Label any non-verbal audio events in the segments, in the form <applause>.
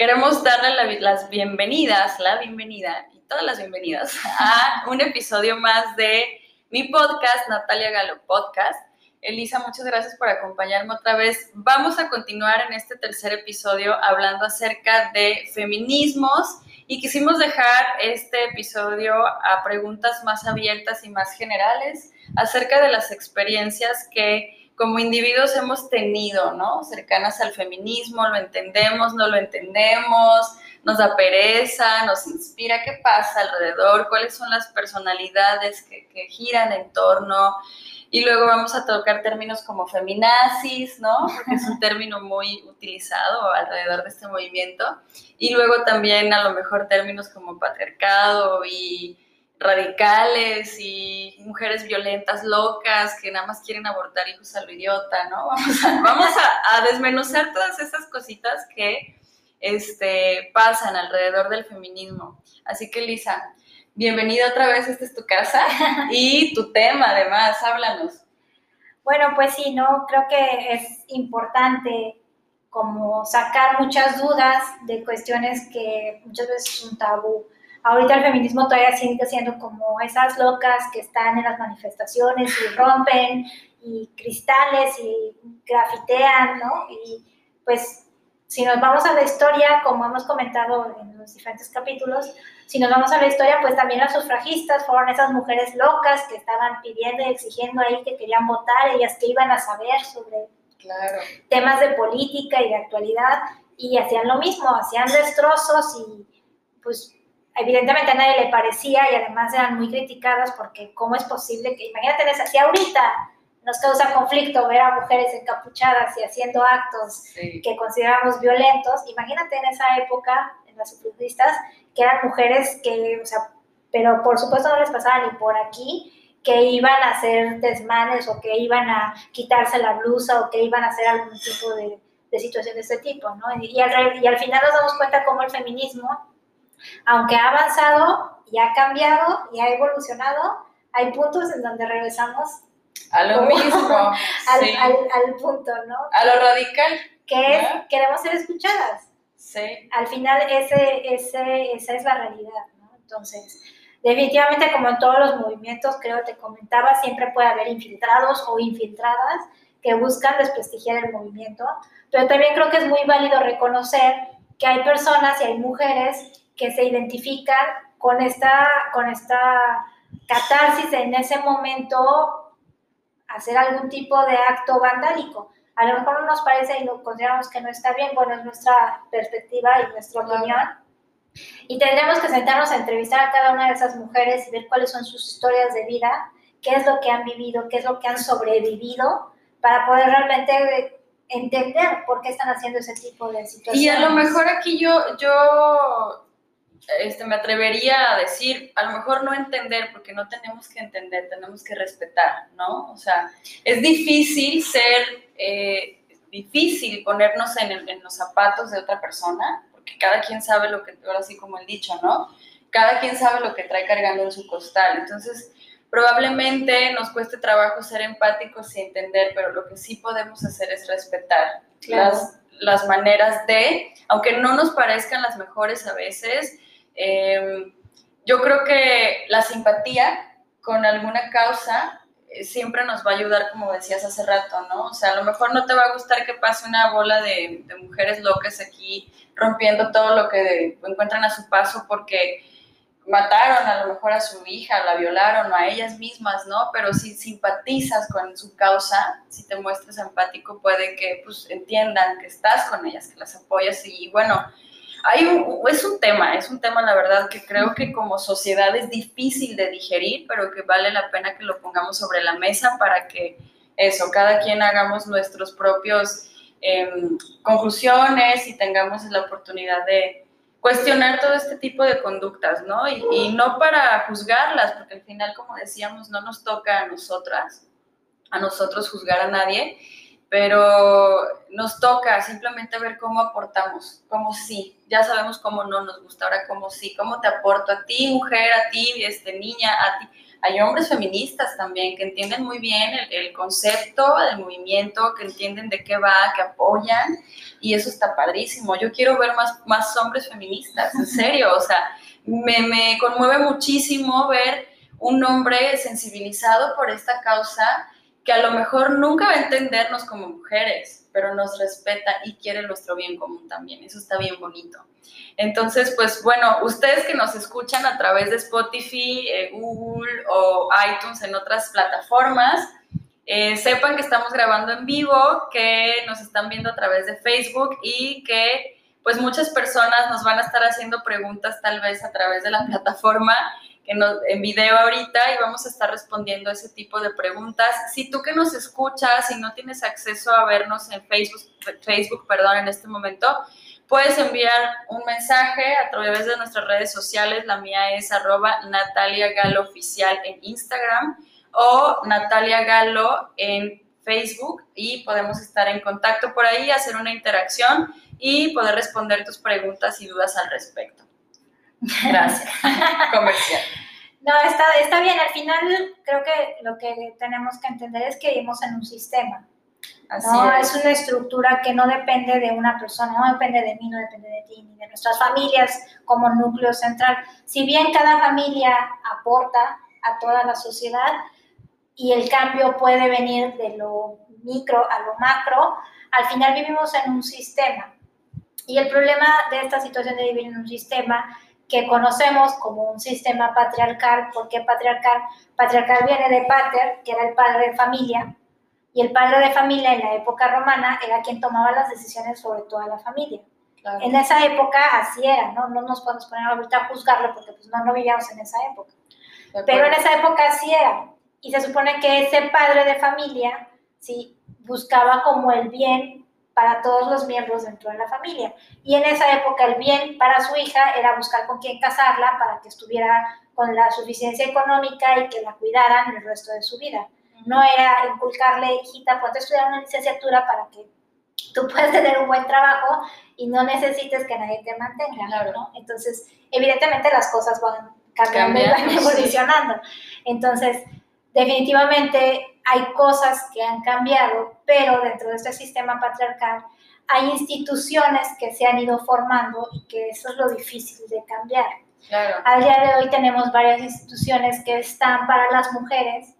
queremos darle las bienvenidas, la bienvenida y todas las bienvenidas a un episodio más de mi podcast, Natalia Galo Podcast. Elisa, muchas gracias por acompañarme otra vez. Vamos a continuar en este tercer episodio hablando acerca de feminismos y quisimos dejar este episodio a preguntas más abiertas y más generales acerca de las experiencias que como individuos hemos tenido, ¿no? Cercanas al feminismo, lo entendemos, no lo entendemos, nos da pereza, nos inspira, ¿qué pasa alrededor? ¿Cuáles son las personalidades que, giran en torno? Y luego vamos a tocar términos como feminazis, ¿no? Porque es un término muy utilizado alrededor de este movimiento. Y luego también a lo mejor términos como patriarcado y radicales y mujeres violentas, locas, que nada más quieren abortar hijos a lo idiota, ¿no? <laughs> Vamos a, desmenuzar todas esas cositas que este, pasan alrededor del feminismo. Así que Lisa, bienvenida otra vez, esta es tu casa <laughs> y tu tema además, háblanos. Bueno, pues sí, ¿no? Creo que es importante como sacar muchas dudas de cuestiones que muchas veces son tabú Ahorita el feminismo todavía sigue siendo como esas locas que están en las manifestaciones y rompen y cristales y grafitean, ¿no? Y pues si nos vamos a la historia, como hemos comentado en los diferentes capítulos, si nos vamos a la historia, pues también las sufragistas fueron esas mujeres locas que estaban pidiendo y exigiendo ahí que querían votar, ellas que iban a saber sobre temas de política y de actualidad, y hacían lo mismo, hacían destrozos y pues evidentemente a nadie le parecía y además eran muy criticadas porque cómo es posible que, imagínate, si ahorita nos causa conflicto ver a mujeres encapuchadas y haciendo actos que consideramos violentos, imagínate en esa época, en las sufragistas, que eran mujeres que, o sea, pero por supuesto no les pasaba ni por aquí, que iban a hacer desmanes o que iban a quitarse la blusa o que iban a hacer algún tipo de, de situación de este tipo, ¿no? Y al, y al final nos damos cuenta cómo el feminismo aunque ha avanzado y ha cambiado y ha evolucionado, hay puntos en donde regresamos a lo mismo, <laughs> al, punto, ¿no? A lo radical. Que es, queremos ser escuchadas. Sí. Al final, ese, ese, esa es la realidad, ¿no? Entonces, definitivamente, como en todos los movimientos, creo te comentaba, siempre puede haber infiltrados o infiltradas que buscan desprestigiar el movimiento, pero también creo que es muy válido reconocer que hay personas y hay mujeres que se identifican con esta, con esta catarsis en ese momento hacer algún tipo de acto vandálico. A lo mejor no nos parece y lo consideramos que no está bien, bueno, es nuestra perspectiva y nuestra opinión. Y tendremos que sentarnos a entrevistar a cada una de esas mujeres y ver cuáles son sus historias de vida, qué es lo que han vivido, qué es lo que han sobrevivido, para poder realmente entender por qué están haciendo ese tipo de situaciones. Y a lo mejor aquí yo, yo este, me atrevería a decir, a lo mejor no entender, porque no tenemos que entender, tenemos que respetar, ¿no? O sea, es difícil ser, eh, difícil ponernos en, en, los zapatos de otra persona, porque cada quien sabe lo que, ahora sí como el dicho, ¿no? Cada quien sabe lo que trae cargando en su costal. Entonces, probablemente nos cueste trabajo ser empáticos y entender, pero lo que sí podemos hacer es respetar las, las maneras de, aunque no nos parezcan las mejores a veces, Em, yo creo que la simpatía con alguna causa eh, siempre nos va a ayudar, como decías hace rato, ¿no? O sea, a lo mejor no te va a gustar que pase una bola de, mujeres locas aquí rompiendo todo lo que encuentran a su paso porque mataron a lo mejor a su hija, la violaron, o a ellas mismas, ¿no? Pero si simpatizas con su causa, si te muestras empático, puede que pues entiendan que estás con ellas, que las apoyas y bueno, hay es un tema, es un tema, la verdad, que creo que como sociedad es difícil de digerir, pero que vale la pena que lo pongamos sobre la mesa para que eso, cada quien hagamos nuestros propios em, conclusiones y tengamos la oportunidad de cuestionar todo este tipo de conductas, ¿no? Y, y no para juzgarlas, porque al final, como decíamos, no nos toca a nosotras, a nosotros juzgar a nadie, pero nos toca simplemente ver cómo aportamos, cómo sí, ya sabemos cómo no nos gusta, ahora cómo sí, cómo te aporto a ti, mujer, a ti, este, niña, a ti, hay hombres feministas también que entienden muy bien el, concepto del movimiento, que entienden de qué va, que apoyan, y eso está padrísimo. Yo quiero ver más, más hombres feministas, en serio, o sea, me, me conmueve muchísimo ver un hombre sensibilizado por esta causa que a lo mejor nunca va a entendernos como mujeres, pero nos respeta y quiere nuestro bien común también. Eso está bien bonito. Entonces, pues bueno, ustedes que nos escuchan a través de Spotify, eh, Google o iTunes en otras plataformas, eh, sepan que estamos grabando en vivo, que nos están viendo a través de Facebook y que pues muchas personas nos van a estar haciendo preguntas tal vez a través de la <laughs> plataforma en, en video ahorita y vamos a estar respondiendo ese tipo de preguntas. Si tú que nos escuchas y no tienes acceso a vernos en Facebook, Facebook perdón, en este momento, puedes enviar un mensaje a través de nuestras redes sociales. La mía es arroba Natalia Galo Oficial en Instagram o Natalia Galo en Facebook y podemos estar en contacto por ahí, hacer una interacción y poder responder tus preguntas y dudas al respecto. Gracias. <laughs> Comercial. No, está, está bien. Al final creo que lo que tenemos que entender es que vivimos en un sistema. no, es. una estructura que no depende de una persona, no depende de mí, no depende de ti, ni de nuestras familias como núcleo central. Si bien cada familia aporta a toda la sociedad y el cambio puede venir de lo micro a lo macro, al final vivimos en un sistema. Y el problema de esta situación de vivir en un sistema que conocemos como un sistema patriarcal. ¿Por qué patriarcal? Patriarcal viene de pater, que era el padre de familia, y el padre de familia en la época romana era quien tomaba las decisiones sobre toda la familia. En esa época así era, ¿no? No nos podemos poner ahorita a juzgarlo porque pues, no, no vivíamos en esa época. Pero en esa época así era. Y se supone que ese padre de familia, ¿sí? Buscaba como el bien para todos los miembros dentro de la familia. Y en esa época el bien para su hija era buscar con quién casarla para que estuviera con la suficiencia económica y que la cuidaran el resto de su vida. No era inculcarle, hijita, ponte a estudiar una licenciatura para que tú puedas tener un buen trabajo y no necesites que nadie te mantenga, ¿no? Entonces, evidentemente las cosas van cambiando y van evolucionando. Entonces, definitivamente hay cosas que han cambiado, pero dentro de este sistema patriarcal hay instituciones que se han ido formando y que eso es lo difícil de cambiar. Claro. Al día de hoy tenemos varias instituciones que están para las mujeres,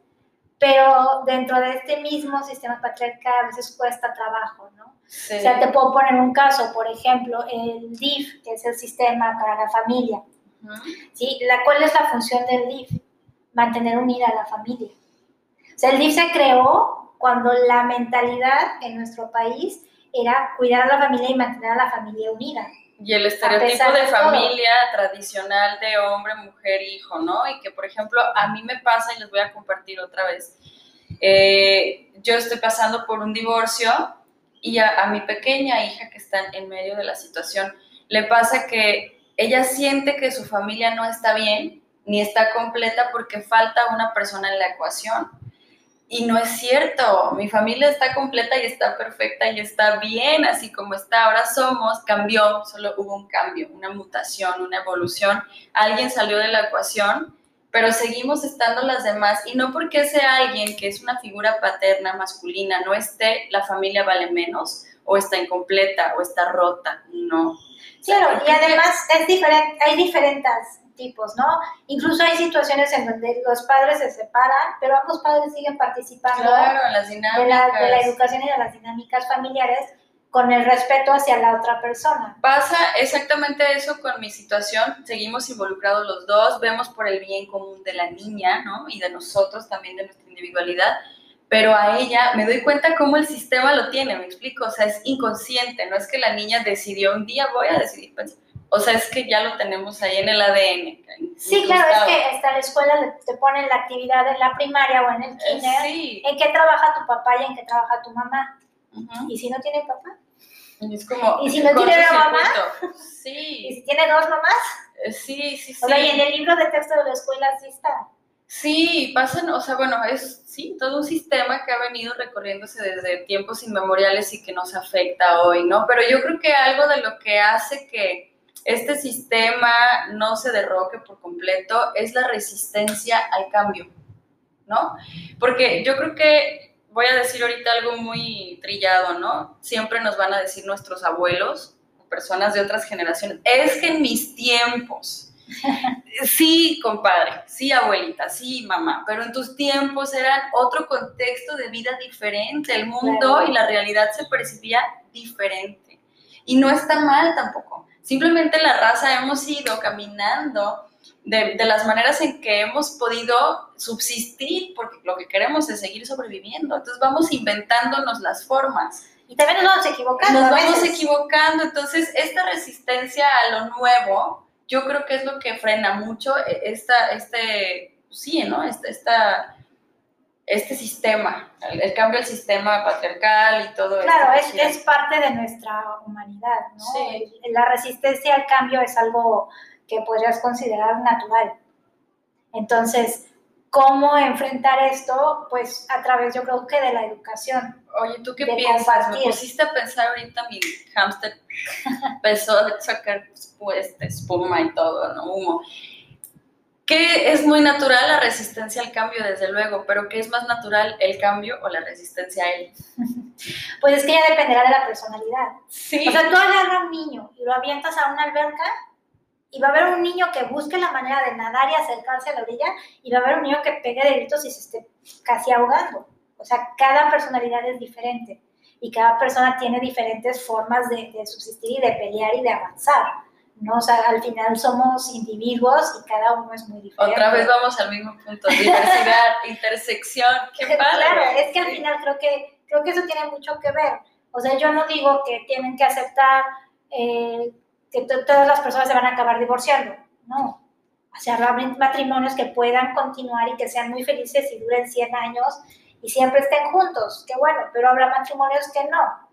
pero dentro de este mismo sistema patriarcal a veces cuesta trabajo, ¿no? O sea, te puedo poner un caso, por ejemplo, el DIF, que es el sistema para la familia. ¿sí? la, ¿Cuál es la función del DIF? Mantener unida a la familia sea, el DIF se creó cuando la mentalidad en nuestro país era cuidar a la familia y mantener a la familia unida. Y el estereotipo de, familia tradicional de hombre, mujer, hijo, ¿no? Y que, por ejemplo, a mí me pasa, y les voy a compartir otra vez, eh, yo estoy pasando por un divorcio y a, a mi pequeña hija que está en medio de la situación, le pasa que ella siente que su familia no está bien ni está completa porque falta una persona en la ecuación. Y no es cierto, mi familia está completa y está perfecta y está bien así como está. Ahora somos, cambió, solo hubo un cambio, una mutación, una evolución. Alguien salió de la ecuación, pero seguimos estando las demás. Y no porque ese alguien que es una figura paterna, masculina, no esté, la familia vale menos, o está incompleta, o está rota. No. Claro, y además es diferente, hay diferentes tipos, ¿no? Incluso hay situaciones en donde los padres se separan, pero ambos padres siguen participando las. De, la, de la educación y de las dinámicas familiares con el respeto hacia la otra persona. Pasa exactamente eso con mi situación, seguimos involucrados los dos, vemos por el bien común de la niña, ¿no? Y de nosotros también, de nuestra individualidad, pero a ella me doy cuenta cómo el sistema lo tiene, me explico, o sea, es inconsciente, no es que la niña decidió un día voy a decidir pensar o sea, es que ya lo tenemos ahí en el ADN. Sí, claro, es que hasta la escuela te ponen la actividad en la primaria o en el eh, kinder, en qué trabaja tu papá y en qué trabaja tu mamá. ¿Y si no tiene papá? Es como, ¿Y si no tiene mamá? Sí. <laughs> ¿Y si tiene dos mamás? Eh, sí, sí, sí. O sea, y en el libro de texto de la escuela sí está. Sí, pasan, o sea, bueno, es sí, todo un sistema que ha venido recorriéndose desde tiempos inmemoriales y que nos afecta hoy, ¿no? Pero yo creo que algo de lo que hace que este sistema no se derroque por completo es la resistencia al cambio, ¿no? Porque yo creo que voy a decir ahorita algo muy trillado, ¿no? Siempre nos van a decir nuestros abuelos, personas de otras generaciones, es que en mis tiempos, <laughs> Sí, compadre, sí, abuelita, sí, mamá, pero en tus tiempos era otro contexto de vida diferente, el mundo y la realidad se percibía diferente. Y no está mal tampoco. Simplemente la raza hemos ido caminando de, las maneras en que hemos podido subsistir, porque lo que queremos es seguir sobreviviendo. Entonces vamos inventándonos las formas. Y también nos vamos equivocando. Nos vamos equivocando. Entonces, esta resistencia a lo nuevo, yo creo que es lo que frena mucho e, esta, este, sí, ¿no? Esta, este sistema, el, cambio del sistema patriarcal y todo eso. Claro, es, es, parte de nuestra humanidad, ¿no? Sí. La resistencia al cambio es algo que podrías considerar natural. Entonces, ¿cómo enfrentar esto? Pues a través, yo creo que de la educación. Oye, ¿tú qué piensas? Me pusiste a pensar ahorita mi hámster <laughs> empezó a sacar pues, espuma y todo, ¿no? Humo. Que es muy natural la resistencia al cambio, desde luego, pero ¿qué es más natural, el cambio o la resistencia a él? <laughs> Pues es que ya dependerá de la personalidad. Sí. O sea, tú agarras a un niño y lo avientas a una alberca y va a haber un niño que busque la manera de nadar y acercarse a la orilla y va a haber un niño que pegue de gritos y se esté casi ahogando. O sea, cada personalidad es diferente y cada persona tiene diferentes formas de, subsistir y de pelear y de avanzar. ¿No? O sea, al final somos individuos y cada uno es muy diferente. Otra vez vamos al mismo punto, diversidad, <laughs> intersección, qué padre. Claro, es que al final creo que, creo que eso tiene mucho que ver. O sea, yo no digo que tienen que aceptar eh, que todas las personas se van a acabar divorciando, no. O sea, matrimonios que puedan continuar y que sean muy felices y duren 100 años y siempre estén juntos, qué bueno, pero habrá matrimonios que no.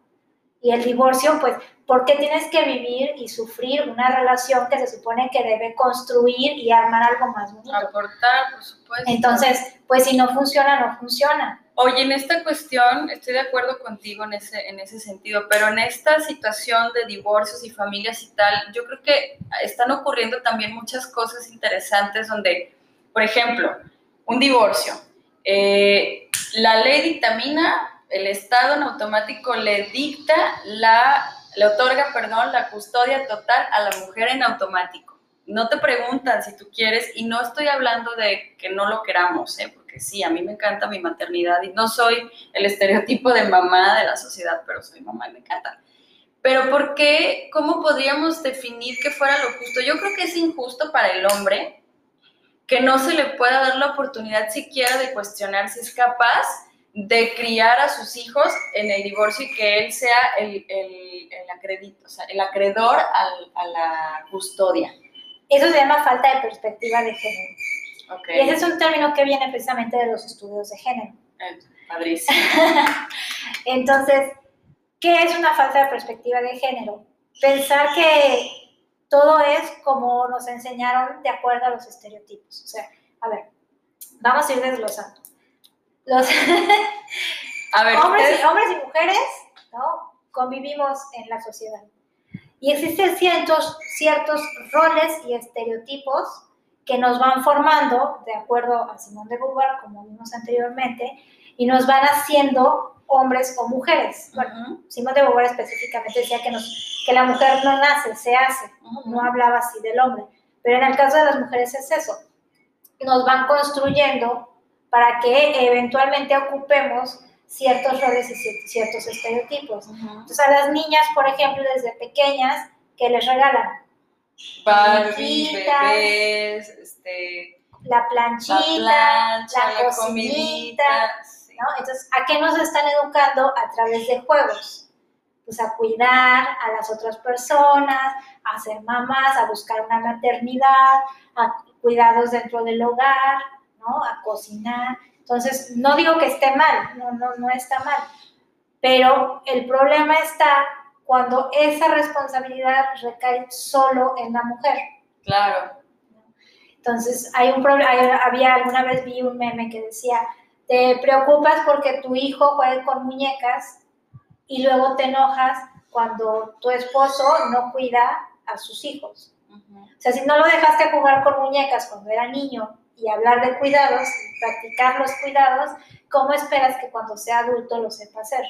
Y el divorcio, pues, ¿por qué tienes que vivir y sufrir una relación que se supone que debe construir y armar algo más bonito? Aportar, por supuesto. Entonces, pues si no funciona, no funciona. Oye, en esta cuestión estoy de acuerdo contigo en ese, en ese sentido, pero en esta situación de divorcios y familias y tal, yo creo que están ocurriendo también muchas cosas interesantes donde, por ejemplo, un divorcio. Eh, la ley dictamina, el Estado en automático le dicta la, le otorga, perdón, la custodia total a la mujer en automático. No te preguntan si tú quieres, y no estoy hablando de que no lo queramos, ¿eh? porque sí, a mí me encanta mi maternidad y no soy el estereotipo de mamá de la sociedad, pero soy mamá y me encanta. Pero ¿por qué? ¿Cómo podríamos definir que fuera lo justo? Yo creo que es injusto para el hombre que no se le pueda dar la oportunidad siquiera de cuestionar si es capaz de criar a sus hijos en el divorcio y que él sea el, el, el, acredito, o sea, el acreedor al, a la custodia. Eso se llama falta de perspectiva de género. Y ese es un término que viene precisamente de los estudios de género. Eh, padrísimo. <laughs> Entonces, ¿qué es una falta de perspectiva de género? Pensar que todo es como nos enseñaron de acuerdo a los estereotipos. O sea, a ver, vamos a ir desglosando. Los <laughs> a ver, hombres, y, hombres y mujeres ¿no? convivimos en la sociedad. Y existen ciertos, ciertos roles y estereotipos que nos van formando, de acuerdo a Simón de Beauvoir, como vimos anteriormente, y nos van haciendo hombres o mujeres. Bueno, Simón de Beauvoir específicamente decía que, nos, que la mujer no nace, se hace, no hablaba así del hombre. Pero en el caso de las mujeres es eso. Nos van construyendo para que eventualmente ocupemos ciertos roles y ciertos estereotipos. Entonces a las niñas, por ejemplo, desde pequeñas, que les regalan? Barbie, bebés, este, la planchita, la, la, cocinita, ¿no? Entonces, ¿a qué nos están educando? A través de juegos. Pues a cuidar a las otras personas, a ser mamás, a buscar una maternidad, a cuidados dentro del hogar, ¿no? A cocinar. Entonces, no digo que esté mal, no, no, no está mal, pero el problema está cuando esa responsabilidad recae solo en la mujer. Claro. Entonces, hay un problema, había alguna vez vi un meme que decía, te preocupas porque tu hijo juegue con muñecas y luego te enojas cuando tu esposo no cuida a sus hijos. O sea, si no lo dejaste jugar con muñecas cuando era niño y hablar de cuidados, practicar los cuidados, ¿cómo esperas que cuando sea adulto lo sepa hacer?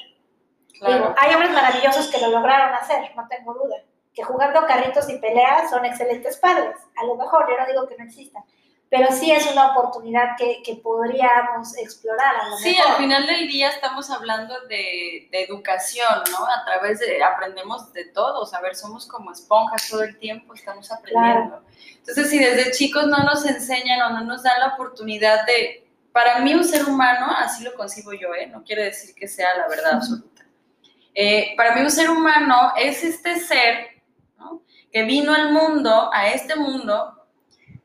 hay hombres maravillosos que lo lograron hacer, no tengo duda. Que jugando carritos y peleas son excelentes padres. A lo mejor, yo no digo que no existan, pero sí es una oportunidad que, que podríamos explorar. A sí, al final del día estamos hablando de, de, educación, ¿no? A través de, aprendemos de todo, a ver, somos como esponjas todo el tiempo, estamos aprendiendo. Entonces, si desde chicos no nos enseñan o no nos dan la oportunidad de, para mí un ser humano, así lo concibo yo, ¿eh? No quiere decir que sea la verdad absoluta. Eh, para mí un ser humano es este ser, ¿no? Que vino al mundo, a este mundo,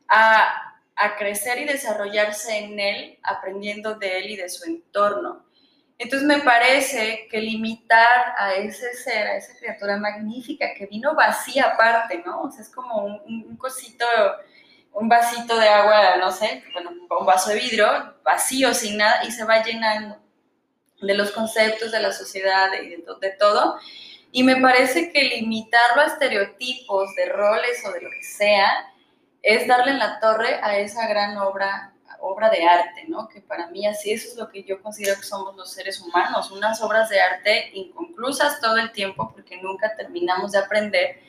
a a crecer y desarrollarse en él, aprendiendo de él y de su entorno. Entonces me parece que limitar a ese ser, a esa criatura magnífica que vino vacía aparte, ¿no? O sea, es como un, cosito, un vasito de agua, no sé, bueno, un vaso de vidrio, vacío, sin nada, y se va llenando de los conceptos de la sociedad y de, de todo. Y me parece que limitarlo a estereotipos de roles o de lo que sea, es darle en la torre a esa gran obra, obra de arte, ¿no? Que para mí así eso es lo que yo considero que somos los seres humanos, unas obras de arte inconclusas todo el tiempo porque nunca terminamos de aprender,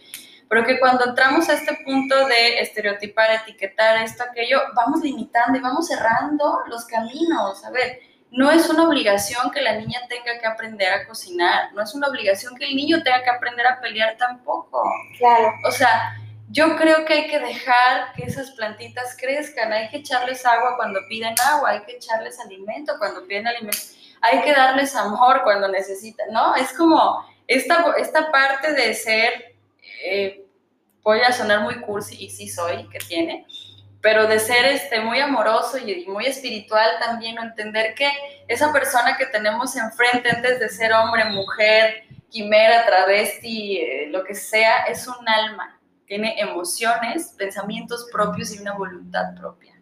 pero que cuando entramos a este punto de estereotipar, etiquetar esto, aquello, vamos limitando y vamos cerrando los caminos. A ver, no es una obligación que la niña tenga que aprender a cocinar, no es una obligación que el niño tenga que aprender a pelear tampoco. Claro. O sea, yo creo que hay que dejar que esas plantitas crezcan, hay que echarles agua cuando piden agua, hay que echarles alimento cuando piden alimento, hay que darles amor cuando necesitan, ¿no? Es como esta, esta parte de ser, eh, voy a sonar muy cursi y sí soy, que tiene, pero de ser este, muy amoroso y, muy espiritual también, entender que esa persona que tenemos enfrente antes de ser hombre, mujer, quimera, travesti, eh, lo que sea, es un alma tiene emociones, pensamientos propios y una voluntad propia.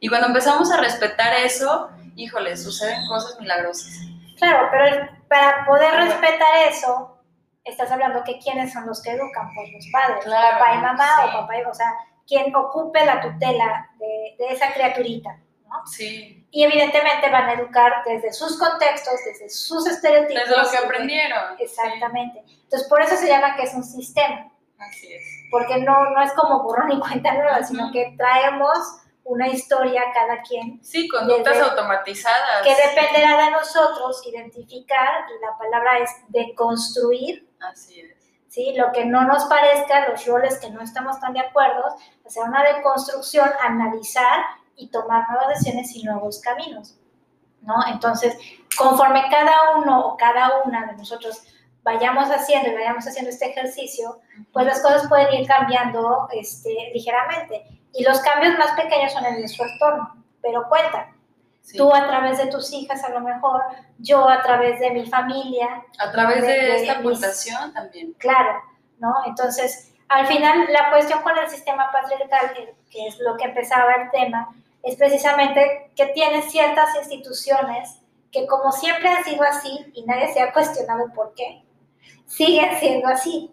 Y cuando empezamos a respetar eso, híjole, suceden cosas milagrosas. Claro, pero para poder respetar eso, estás hablando que quiénes son los que educan, pues los padres, papá y mamá o papá y, o sea, quien ocupe la tutela de, de esa criaturita. ¿no? Sí. Y evidentemente van a educar desde sus contextos, desde sus estereotipos. Desde lo que aprendieron. Exactamente. Entonces, por eso se llama que es un sistema. Así es porque no, no es como borrón y cuenta nueva, sino que traemos una historia cada quien. Sí, conductas automatizadas. Que dependerá de nosotros identificar, y la palabra es deconstruir. Así es. ¿sí? Lo que no nos parezca, los roles que no estamos tan de acuerdo, hacer una deconstrucción, analizar y tomar nuevas decisiones y nuevos caminos. ¿no? Entonces, conforme cada uno o cada una de nosotros vayamos haciendo y vayamos haciendo este ejercicio, pues las cosas pueden ir cambiando este, ligeramente. Y los cambios más pequeños son en nuestro entorno, pero cuenta. Tú a través de tus hijas a lo mejor, yo a través de mi familia. A través de, esta aportación también. Claro, ¿no? Entonces, al final la cuestión con el sistema patriarcal, que es lo que empezaba el tema, es precisamente que tiene ciertas instituciones que como siempre han sido así y nadie se ha cuestionado por qué, siguen siendo así.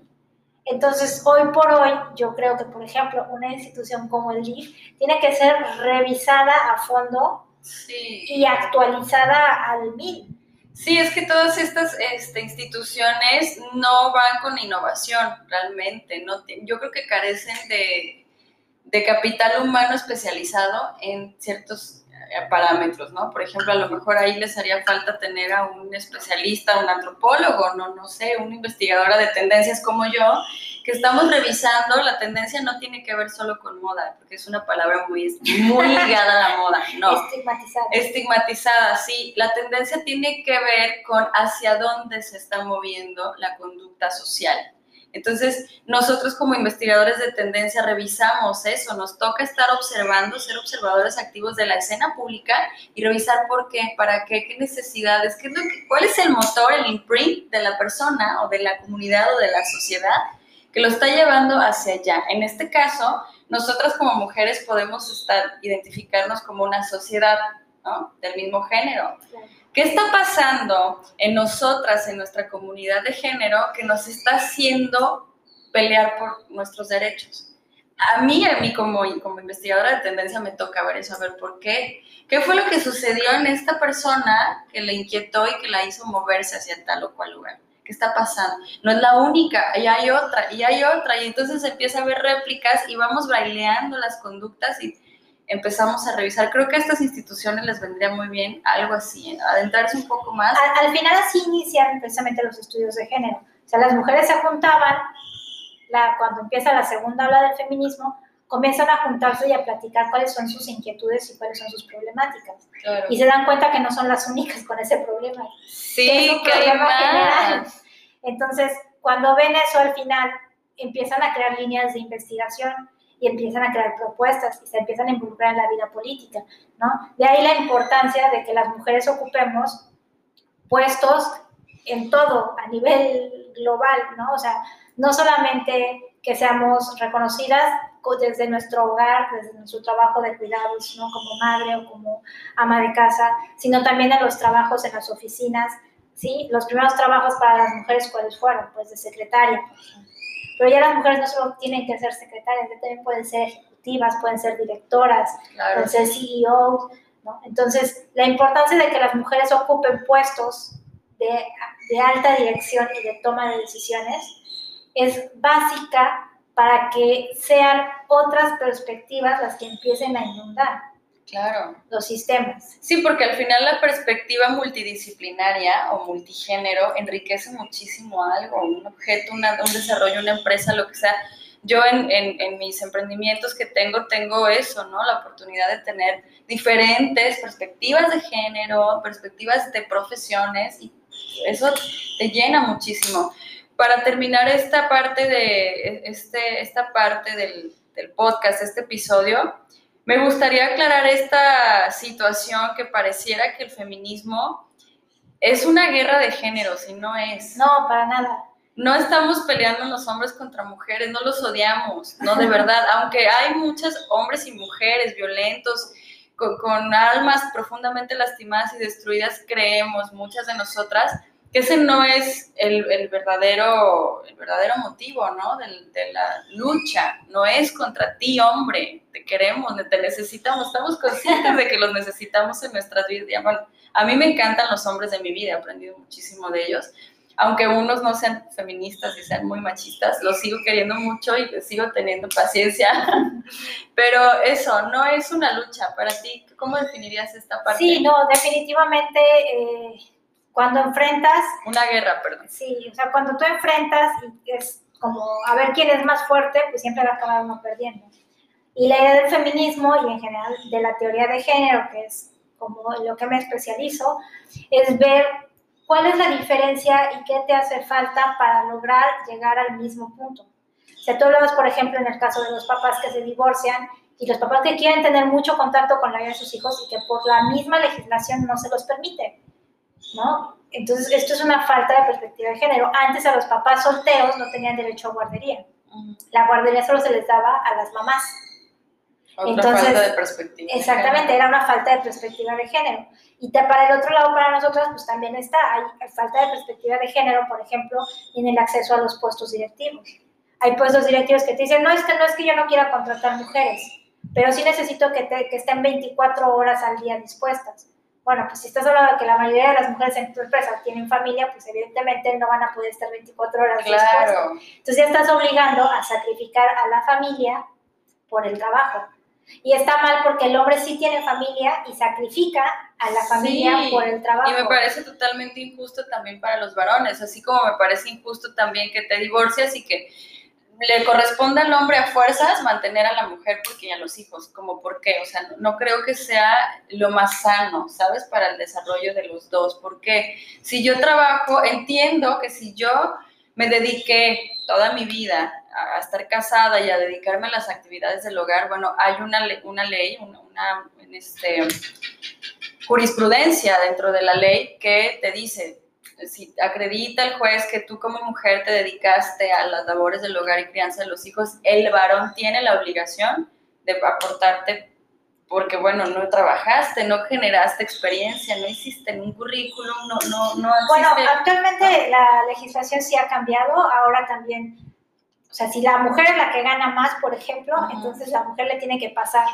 Entonces, hoy por hoy, yo creo que, por ejemplo, una institución como el DIF tiene que ser revisada a fondo y actualizada al mil. Sí, es que todas estas este, instituciones no van con innovación realmente. No yo creo que carecen de, de capital humano especializado en ciertos parámetros, ¿no? Por ejemplo, a lo mejor ahí les haría falta tener a un especialista, un antropólogo, no, no sé, una investigadora de tendencias como yo, que estamos revisando, la tendencia no tiene que ver solo con moda, porque es una palabra muy, muy ligada a la moda, no. Estigmatizada. Estigmatizada, sí. La tendencia tiene que ver con hacia dónde se está moviendo la conducta social. Entonces, nosotros como investigadores de tendencia revisamos eso, nos toca estar observando, ser observadores activos de la escena pública y revisar por qué, para qué, qué necesidades, qué es que, cuál es el motor, el imprint de la persona o de la comunidad o de la sociedad que lo está llevando hacia allá. En este caso, nosotras como mujeres podemos estar, identificarnos como una sociedad del mismo género. ¿Qué está pasando en nosotras, en nuestra comunidad de género, que nos está haciendo pelear por nuestros derechos. A mí, a mí como, investigadora de tendencia me toca ver eso, a ver por qué. ¿Qué fue lo que sucedió en esta persona que le inquietó y que la hizo moverse hacia tal o cual lugar? ¿Qué está pasando? No es la única, y hay otra, y hay otra, y entonces empieza a ver réplicas y vamos baileando las conductas y empezamos a revisar. Creo que a estas instituciones les vendría muy bien algo así, adentrarse un poco más. Al, final así inician precisamente los estudios de género. O sea, las mujeres se juntaban, la, cuando empieza la segunda ola del feminismo, comienzan a juntarse y a platicar cuáles son sus inquietudes y cuáles son sus problemáticas. Y se dan cuenta que no son las únicas con ese problema. Sí, que, hay más. Entonces, cuando ven eso al final, empiezan a crear líneas de investigación y empiezan a crear propuestas y se empiezan a involucrar en la vida política, ¿no? De ahí la importancia de que las mujeres ocupemos puestos en todo, a nivel global, ¿no? O sea, no solamente que seamos reconocidas desde nuestro hogar, desde nuestro trabajo de cuidados, ¿no? Como madre o como ama de casa, sino también en los trabajos en las oficinas, ¿sí? Los primeros trabajos para las mujeres, ¿cuáles fueron? Pues de secretaria, por ejemplo pero ya las mujeres no solo tienen que ser secretarias, también pueden ser ejecutivas, pueden ser directoras, pueden ser CEOs, ¿no? Entonces, la importancia de que las mujeres ocupen puestos de, de alta dirección y de toma de decisiones es básica para que sean otras perspectivas las que empiecen a inundar. Claro. Los sistemas. Sí, porque al final la perspectiva multidisciplinaria o multigénero enriquece muchísimo algo, un objeto, un desarrollo, una empresa, lo que sea. Yo en, en, mis emprendimientos que tengo, tengo eso, ¿no? La oportunidad de tener diferentes perspectivas de género, perspectivas de profesiones y eso te llena muchísimo. Para terminar esta parte de este, esta parte del, del podcast, este episodio, me gustaría aclarar esta situación que pareciera que el feminismo es una guerra de géneros y no es. No, para nada. No estamos peleando los hombres contra mujeres, no los odiamos, no de verdad, <laughs> aunque hay muchos hombres y mujeres violentos, con, con almas profundamente lastimadas y destruidas, creemos, muchas de nosotras, que ese no es el, el, verdadero, el verdadero motivo, ¿no? De, de, la lucha. No es contra ti, hombre. Te queremos, te necesitamos. Estamos conscientes de que los necesitamos en nuestras vidas. Bueno, a mí me encantan los hombres de mi vida, he aprendido muchísimo de ellos. Aunque unos no sean feministas y sean muy machistas, los sigo queriendo mucho y les sigo teniendo paciencia. <laughs> Pero eso, no es una lucha. Para ti, ¿cómo definirías esta parte? Sí, no, definitivamente... Eh cuando enfrentas... Una guerra, perdón. Sí, o sea, cuando tú enfrentas y es como a ver quién es más fuerte, pues siempre va a acabar uno perdiendo. Y la idea del feminismo y en general de la teoría de género, que es como lo que me especializo, es ver cuál es la diferencia y qué te hace falta para lograr llegar al mismo punto. O sea, tú hablabas, por ejemplo, en el caso de los papás que se divorcian y los papás que quieren tener mucho contacto con la vida de sus hijos y que por la misma legislación no se los permite. ¿No? Entonces, esto es una falta de perspectiva de género. Antes a los papás solteros no tenían derecho a guardería. La guardería solo se les daba a las mamás. Otra Entonces, falta de perspectiva. Exactamente, era una falta de perspectiva de género. Y para el otro lado, para nosotras, pues también está, hay falta de perspectiva de género, por ejemplo, en el acceso a los puestos directivos. Hay puestos directivos que te dicen, no, es que no es que yo no quiera contratar mujeres, pero sí necesito que, que estén 24 horas al día dispuestas. Bueno, pues si estás hablando de que la mayoría de las mujeres en tu empresa tienen familia, pues evidentemente no van a poder estar 24 horas claro. Entonces ya estás obligando a sacrificar a la familia por el trabajo. Y está mal porque el hombre sí tiene familia y sacrifica a la familia por el trabajo. Y me parece totalmente injusto también para los varones, así como me parece injusto también que te divorcias y que le corresponde al hombre a fuerzas mantener a la mujer porque ya los hijos, como por qué, o sea, no, creo que sea lo más sano, ¿sabes? Para el desarrollo de los dos, porque si yo trabajo, entiendo que si yo me dediqué toda mi vida a estar casada y a dedicarme a las actividades del hogar, bueno, hay una, una ley, una, una este, jurisprudencia dentro de la ley que te dice, si acredita el juez que tú como mujer te dedicaste a las labores del hogar y crianza de los hijos, el varón tiene la obligación de aportarte porque, bueno, no trabajaste, no generaste experiencia, no hiciste un currículum, no, no, no Bueno, actualmente la legislación sí ha cambiado, ahora también O sea, si la mujer es la que gana más, por ejemplo, entonces la mujer le tiene que pasar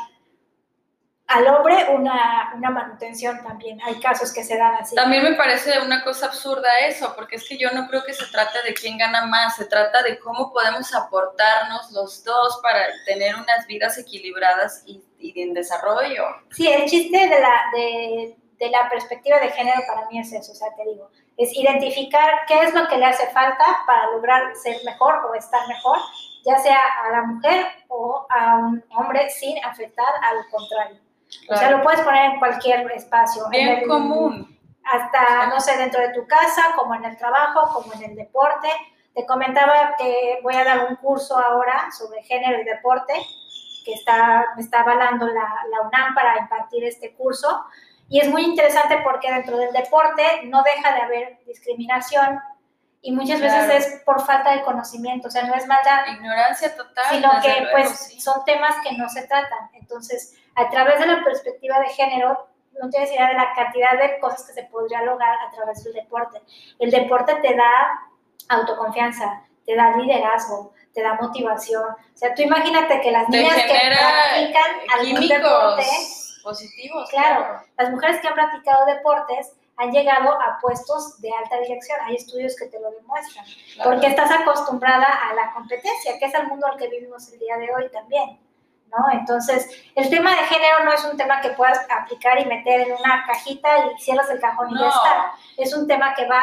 al hombre una, una, manutención también. Hay casos que se dan así. También me parece una cosa absurda eso, porque es que yo no creo que se trate de quién gana más, se trata de cómo podemos aportarnos los dos para tener unas vidas equilibradas y, y en desarrollo. Sí, el chiste de la, de, de la perspectiva de género para mí es eso, o sea, te digo, es identificar qué es lo que le hace falta para lograr ser mejor o estar mejor, ya sea a la mujer o a un hombre sin afectar al contrario. O sea, lo puedes poner en cualquier espacio. Bien en el, común. Hasta, no sé, dentro de tu casa, como en el trabajo, como en el deporte. Te comentaba que voy a dar un curso ahora sobre género y deporte, que está, me está avalando la, la UNAM para impartir este curso. Y es muy interesante porque dentro del deporte no deja de haber discriminación y muchas veces es por falta de conocimiento, o sea, no es maldad. Ignorancia total. Sino que pues son temas que no se tratan. Entonces, a través de la perspectiva de género, no tienes idea de la cantidad de cosas que se podría lograr a través del deporte. El deporte te da autoconfianza, te da liderazgo, te da motivación. O sea, tú imagínate que las niñas que practican algún deporte positivos. Claro, las mujeres que han practicado deportes han llegado a puestos de alta dirección. Hay estudios que te lo demuestran. Porque estás acostumbrada a la competencia, que es el mundo al que vivimos el día de hoy también. ¿no? Entonces, el tema de género no es un tema que puedas aplicar y meter en una cajita y cierras el cajón y ya está. Es un tema que va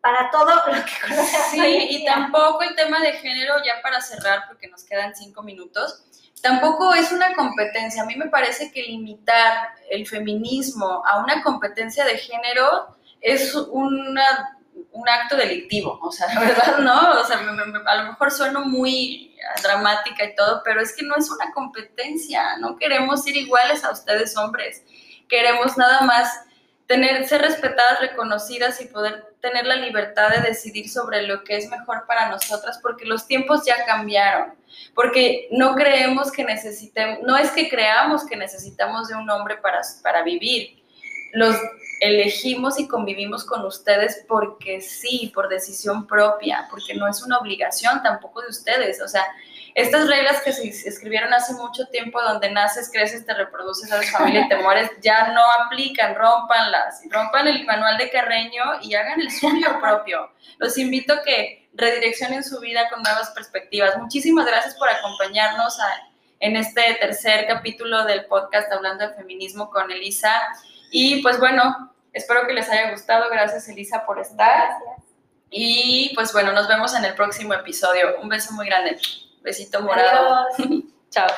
para todo lo que conoces. Sí, y tampoco el tema de género, ya para cerrar, porque nos quedan cinco minutos, tampoco es una competencia. A mí me parece que limitar el feminismo a una competencia de género es una, un acto delictivo, o sea, <laughs> la verdad, ¿no? O sea, a lo mejor sueno muy dramática y todo, pero es que no es una competencia, no queremos ir iguales a ustedes hombres, queremos nada más tener, ser respetadas, reconocidas y poder tener la libertad de decidir sobre lo que es mejor para nosotras, porque los tiempos ya cambiaron, porque no creemos que necesitemos, no es que creamos que necesitamos de un hombre para, para vivir, los elegimos y convivimos con ustedes porque sí, por decisión propia, porque no es una obligación tampoco de ustedes, o sea, estas reglas que se escribieron hace mucho tiempo, donde naces, creces, te reproduces, haces familia y te mueres, ya no aplican, rompanlas, rompan el manual de Carreño y hagan el suyo propio. Los invito a que redireccionen su vida con nuevas perspectivas. Muchísimas gracias por acompañarnos en este tercer capítulo del podcast Hablando de Feminismo con Elisa. Y pues bueno, espero que les haya gustado. Gracias Elisa por estar. Y pues bueno, nos vemos en el próximo episodio. Un beso muy grande. Besito morado. Adiós. <laughs> Chao.